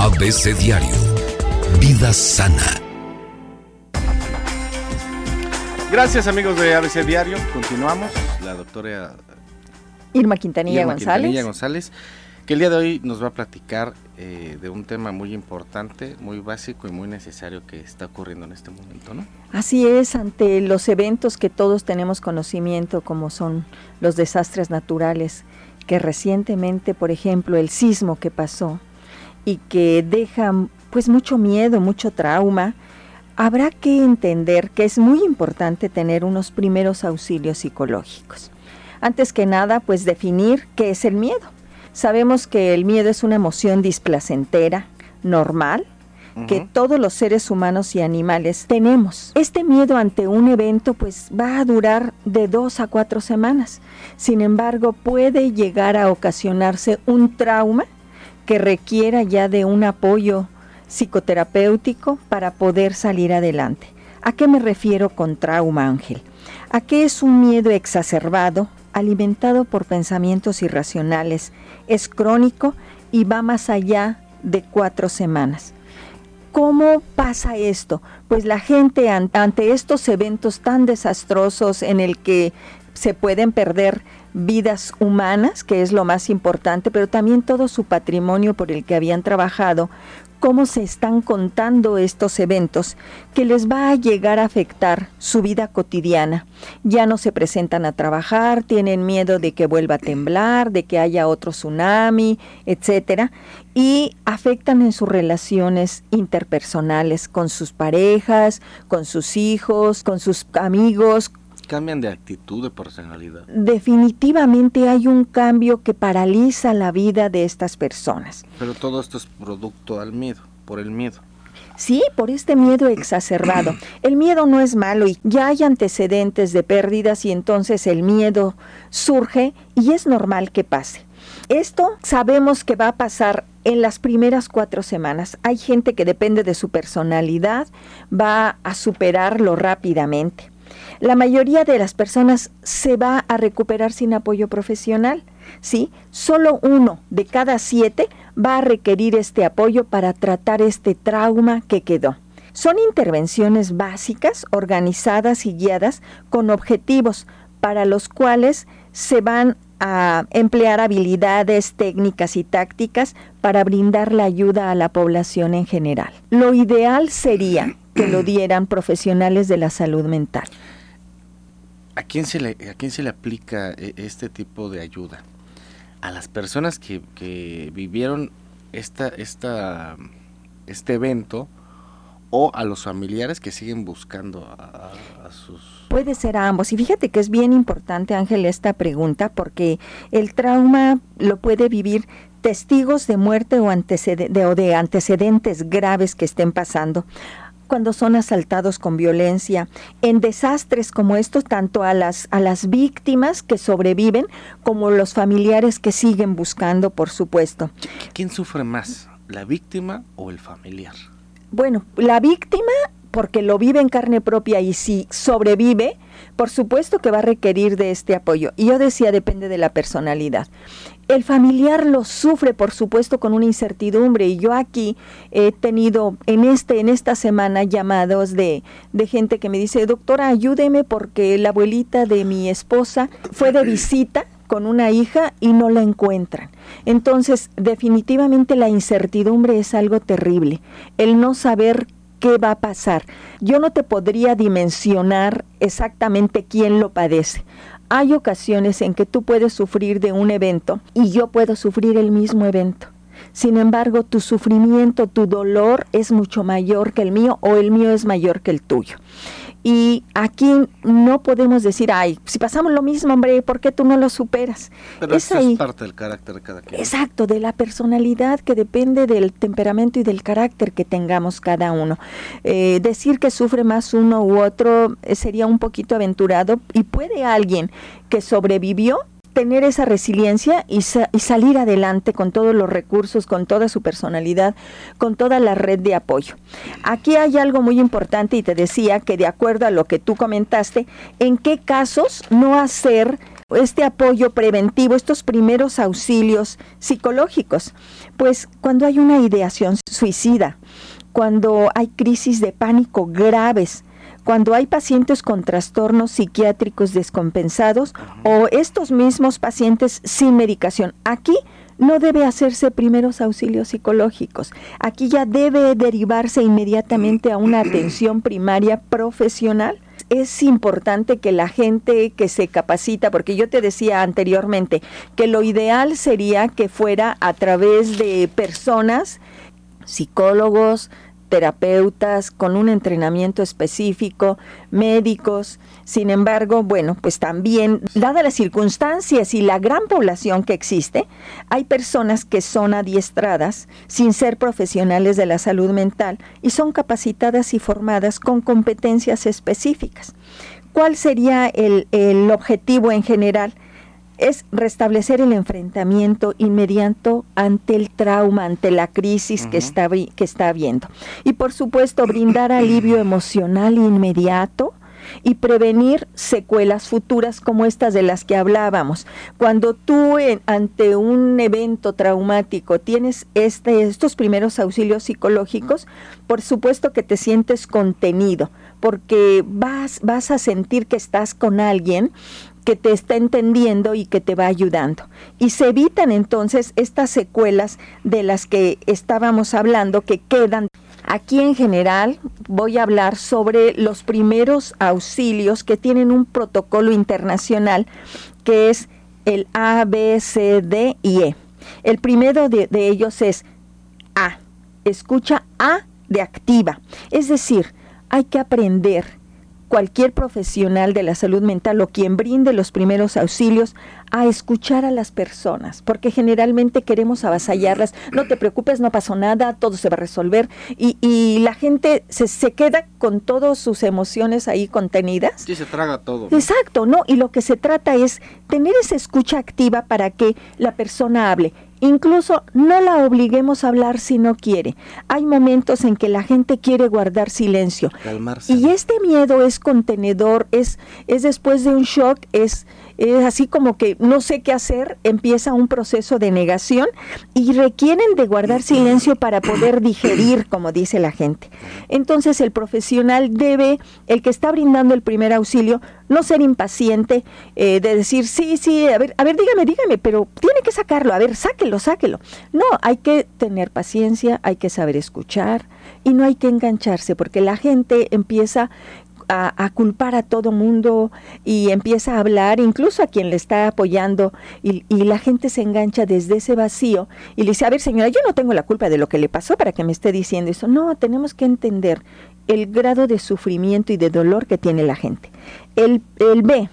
ABC Diario. Vida sana. Gracias amigos de ABC Diario. Continuamos. La doctora Irma Quintanilla Irma González. Quintanilla González, que el día de hoy nos va a platicar eh, de un tema muy importante, muy básico y muy necesario que está ocurriendo en este momento, ¿no? Así es, ante los eventos que todos tenemos conocimiento, como son los desastres naturales, que recientemente, por ejemplo, el sismo que pasó y que deja pues mucho miedo, mucho trauma, habrá que entender que es muy importante tener unos primeros auxilios psicológicos. Antes que nada, pues definir qué es el miedo. Sabemos que el miedo es una emoción displacentera, normal, que todos los seres humanos y animales tenemos. Este miedo ante un evento pues va a durar de dos a cuatro semanas. Sin embargo, puede llegar a ocasionarse un trauma que requiera ya de un apoyo psicoterapéutico para poder salir adelante. ¿A qué me refiero con trauma, Ángel? ¿A qué es un miedo exacerbado, alimentado por pensamientos irracionales? Es crónico y va más allá de cuatro semanas. ¿Cómo pasa esto? Pues la gente an- ante estos eventos tan desastrosos en el que se pueden perder vidas humanas, que es lo más importante, pero también todo su patrimonio por el que habían trabajado, cómo se están contando estos eventos que les va a llegar a afectar su vida cotidiana. Ya no se presentan a trabajar, tienen miedo de que vuelva a temblar, de que haya otro tsunami, etcétera, y afectan en sus relaciones interpersonales con sus parejas, con sus hijos, con sus amigos, Cambian de actitud, de personalidad. definitivamente hay un cambio que paraliza la vida de estas personas. Pero todo esto es producto al miedo, por el miedo. Sí, por este miedo exacerbado. El miedo no es malo y ya hay antecedentes de pérdidas y entonces el miedo surge y es normal que pase. Esto sabemos que va a pasar en las primeras cuatro semanas. Hay gente que depende de su personalidad, va a superarlo rápidamente. La mayoría de las personas se va a recuperar sin apoyo profesional. ¿sí? Solo uno de cada siete va a requerir este apoyo para tratar este trauma que quedó. Son intervenciones básicas, organizadas y guiadas con objetivos para los cuales se van a emplear habilidades, técnicas y tácticas para brindar la ayuda a la población en general. Lo ideal sería que lo dieran profesionales de la salud mental. ¿A quién se le, a quién se le aplica eh, este tipo de ayuda? A las personas que, que vivieron esta, esta, este evento o a los familiares que siguen buscando a, sus... Puede ser a ambos. Y fíjate que es bien importante, Ángel, esta pregunta, porque el trauma lo puede vivir testigos de muerte o, antecede- de, o de antecedentes graves que estén pasando cuando son asaltados con violencia, en desastres como estos, tanto a las, a las víctimas que sobreviven como los familiares que siguen buscando, por supuesto. ¿Quién sufre más, la víctima o el familiar? Bueno, la víctima, porque lo vive en carne propia y si sobrevive, por supuesto que va a requerir de este apoyo. Y yo decía, depende de la personalidad. El familiar lo sufre, por supuesto, con una incertidumbre. Y yo aquí he tenido en este, en esta semana llamados de, de gente que me dice, doctora, ayúdeme porque la abuelita de mi esposa fue de visita con una hija y no la encuentran. Entonces, definitivamente la incertidumbre es algo terrible. El no saber qué va a pasar. Yo no te podría dimensionar exactamente quién lo padece. Hay ocasiones en que tú puedes sufrir de un evento y yo puedo sufrir el mismo evento. Sin embargo, tu sufrimiento, tu dolor es mucho mayor que el mío o el mío es mayor que el tuyo. Y aquí no podemos decir, ay, si pasamos lo mismo, hombre, ¿por qué tú no lo superas? Pero es ahí. es parte del carácter de cada quien. Exacto, de la personalidad que depende del temperamento y del carácter que tengamos cada uno. Eh, decir que sufre más uno u otro eh, sería un poquito aventurado y puede alguien que sobrevivió tener esa resiliencia y, sa- y salir adelante con todos los recursos, con toda su personalidad, con toda la red de apoyo. Aquí hay algo muy importante y te decía que de acuerdo a lo que tú comentaste, en qué casos no hacer este apoyo preventivo, estos primeros auxilios psicológicos. Pues cuando hay una ideación suicida, cuando hay crisis de pánico graves, cuando hay pacientes con trastornos psiquiátricos descompensados o estos mismos pacientes sin medicación. Aquí no debe hacerse primeros auxilios psicológicos. Aquí ya debe derivarse inmediatamente a una atención primaria profesional. Es importante que la gente que se capacita, porque yo te decía anteriormente que lo ideal sería que fuera a través de personas, psicólogos, terapeutas con un entrenamiento específico, médicos. Sin embargo, bueno, pues también, dadas las circunstancias y la gran población que existe, hay personas que son adiestradas sin ser profesionales de la salud mental y son capacitadas y formadas con competencias específicas. ¿Cuál sería el, el objetivo en general? Es restablecer el enfrentamiento inmediato ante el trauma, ante la crisis que, está, que está habiendo. Y por supuesto, brindar alivio emocional inmediato y prevenir secuelas futuras como estas de las que hablábamos. Cuando tú ante un evento traumático tienes este, estos primeros auxilios psicológicos, por supuesto que te sientes contenido, porque vas, vas a sentir que estás con alguien que te está entendiendo y que te va ayudando. Y se evitan entonces estas secuelas de las que estábamos hablando que quedan. Aquí en general voy a hablar sobre los primeros auxilios que tienen un protocolo internacional que es el A, B, C, D y E. El primero de, de ellos es A. Escucha A de activa. Es decir, hay que aprender cualquier profesional de la salud mental o quien brinde los primeros auxilios a escuchar a las personas, porque generalmente queremos avasallarlas, no te preocupes, no pasó nada, todo se va a resolver, y, y la gente se, se, queda con todas sus emociones ahí contenidas. Sí, se traga todo. Exacto, ¿no? Y lo que se trata es tener esa escucha activa para que la persona hable. Incluso no la obliguemos a hablar si no quiere. Hay momentos en que la gente quiere guardar silencio. Calmarse. Y este miedo es contenedor, es, es después de un shock, es es así como que no sé qué hacer, empieza un proceso de negación y requieren de guardar silencio para poder digerir, como dice la gente. Entonces el profesional debe, el que está brindando el primer auxilio, no ser impaciente eh, de decir, sí, sí, a ver, a ver, dígame, dígame, pero tiene que sacarlo, a ver, sáquelo, sáquelo. No, hay que tener paciencia, hay que saber escuchar y no hay que engancharse, porque la gente empieza a, culpar a todo mundo y empieza a hablar, incluso a quien le está apoyando, y, la gente se engancha desde ese vacío y le dice, a ver señora, yo no tengo la culpa de lo que le pasó para que me esté diciendo eso. No, tenemos que entender el grado de sufrimiento y de dolor que tiene la gente. El, el B,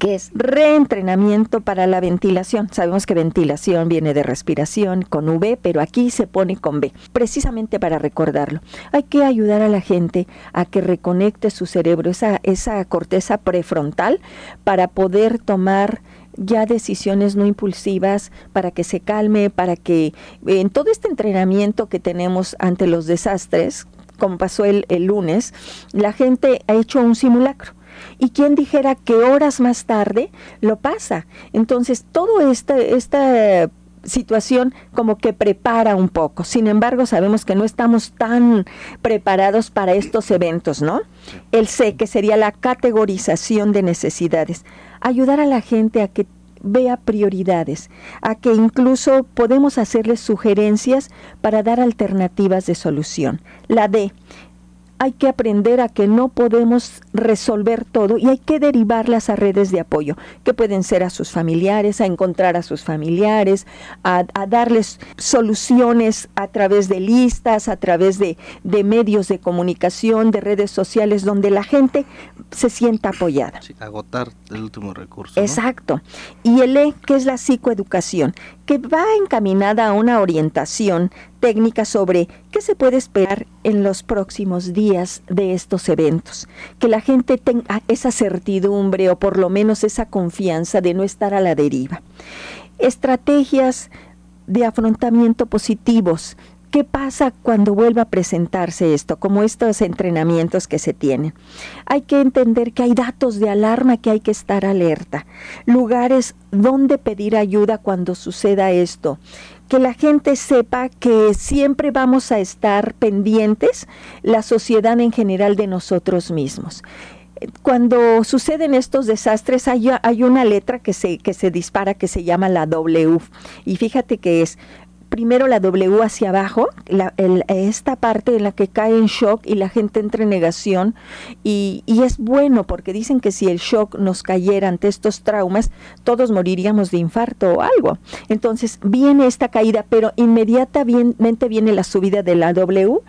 que es reentrenamiento para la ventilación. Sabemos que ventilación viene de respiración con V, pero aquí se pone con B, precisamente para recordarlo. Hay que ayudar a la gente a que reconecte su cerebro, esa, esa corteza prefrontal, para poder tomar ya decisiones no impulsivas, para que se calme, para que en todo este entrenamiento que tenemos ante los desastres, como pasó el, el lunes, la gente ha hecho un simulacro y quien dijera que horas más tarde lo pasa. Entonces, todo esta, esta situación como que prepara un poco. Sin embargo, sabemos que no estamos tan preparados para estos eventos, ¿no? El C, que sería la categorización de necesidades. Ayudar a la gente a que vea prioridades, a que incluso podemos hacerles sugerencias para dar alternativas de solución. La D, hay que aprender a que no podemos resolver todo y hay que derivarlas a redes de apoyo, que pueden ser a sus familiares, a encontrar a sus familiares, a, a darles soluciones a través de listas, a través de, de, medios de comunicación, de redes sociales, donde la gente se sienta apoyada. Sí, agotar el último recurso. ¿no? Exacto. Y el E, que es la psicoeducación, que va encaminada a una orientación técnica sobre qué se puede esperar en los próximos días de estos eventos. Que la gente tenga esa certidumbre o por lo menos esa confianza de no estar a la deriva. Estrategias de afrontamiento positivos ¿Qué pasa cuando vuelva a presentarse esto, como estos entrenamientos que se tienen? Hay que entender que hay datos de alarma que hay que estar alerta, lugares donde pedir ayuda cuando suceda esto, que la gente sepa que siempre vamos a estar pendientes, la sociedad en general de nosotros mismos cuando suceden estos desastres hay, una letra que que se dispara que se llama la W. Y fíjate que es primero la W hacia abajo, esta parte en la que cae en shock y la gente entra en negación y, y, es bueno porque dicen que si el shock nos cayera ante estos traumas, todos moriríamos de infarto o algo. Entonces viene esta caída, pero inmediatamente viene la subida de la W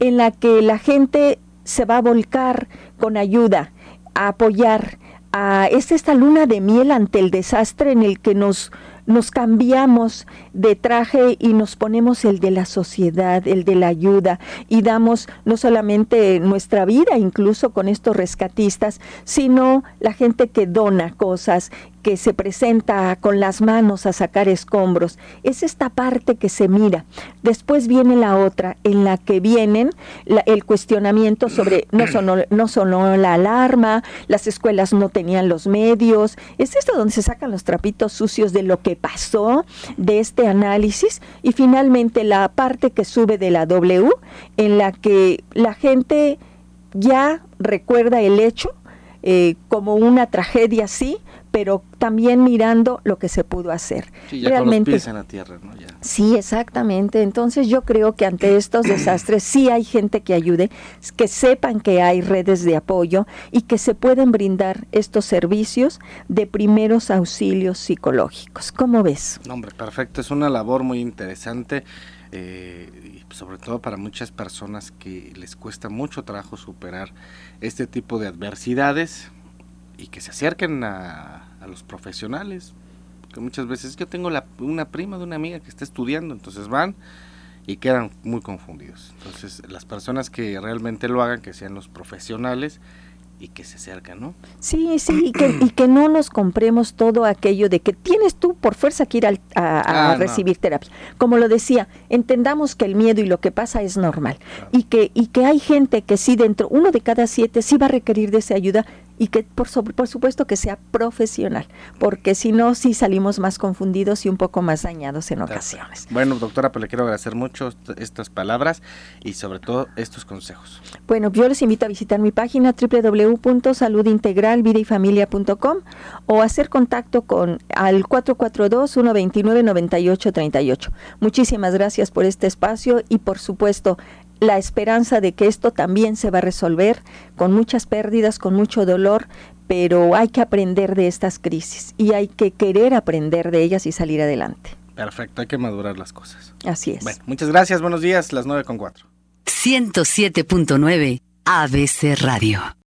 en la que la gente se va a volcar con ayuda, a apoyar. A, es esta luna de miel ante el desastre en el que nos nos cambiamos de traje y nos ponemos el de la sociedad, el de la ayuda y damos no solamente nuestra vida incluso con estos rescatistas, sino la gente que dona cosas, que se presenta con las manos a sacar escombros. Es esta parte que se mira. Después viene la otra, en la que vienen el cuestionamiento sobre no sonó, no sonó la alarma, las escuelas no tenían los medios. Es esto donde se sacan los trapitos sucios de lo que pasó, de este análisis. Y finalmente la parte que sube de la W, en la que la gente ya recuerda el hecho eh, como una tragedia sí, pero también mirando lo que se pudo hacer. Sí, Realmente, en la tierra, ¿no? Sí, exactamente. Entonces yo creo que ante estos desastres sí hay gente que ayude, que sepan que hay redes de apoyo y que se pueden brindar estos servicios de primeros auxilios psicológicos. ¿Cómo ves? hombre, perfecto. Es una labor muy interesante. Eh, sobre todo para muchas personas que les cuesta mucho trabajo superar este tipo de adversidades, y que se acerquen a, los profesionales. Que muchas veces yo tengo la, una prima de una amiga que está estudiando, entonces van y quedan muy confundidos. Entonces, las personas que realmente lo hagan, que sean los profesionales y que se acercan, ¿no? Sí, sí, y que, y que no nos compremos todo aquello de que tienes tú por fuerza que ir a, a, ah, recibir terapia. Como lo decía, entendamos que el miedo y lo que pasa es normal y, que, y que hay gente que sí dentro, uno de cada siete sí va a requerir de esa ayuda y que por, por supuesto que sea profesional, porque si no, sí salimos más confundidos y un poco más dañados en ocasiones. Bueno, doctora, pues le quiero agradecer mucho estas palabras y sobre todo estos consejos. Bueno, yo les invito a visitar mi página www.saludintegralvidayfamilia.com o hacer contacto con al 442-129-9838. Muchísimas gracias por este espacio y por supuesto la esperanza de que esto también se va a resolver con muchas pérdidas, con mucho dolor, pero hay que aprender de estas crisis y hay que querer aprender de ellas y salir adelante. Perfecto, hay que madurar las cosas. Así es. Bueno, muchas gracias, buenos días, las 9 con 4. 107.9 ABC Radio.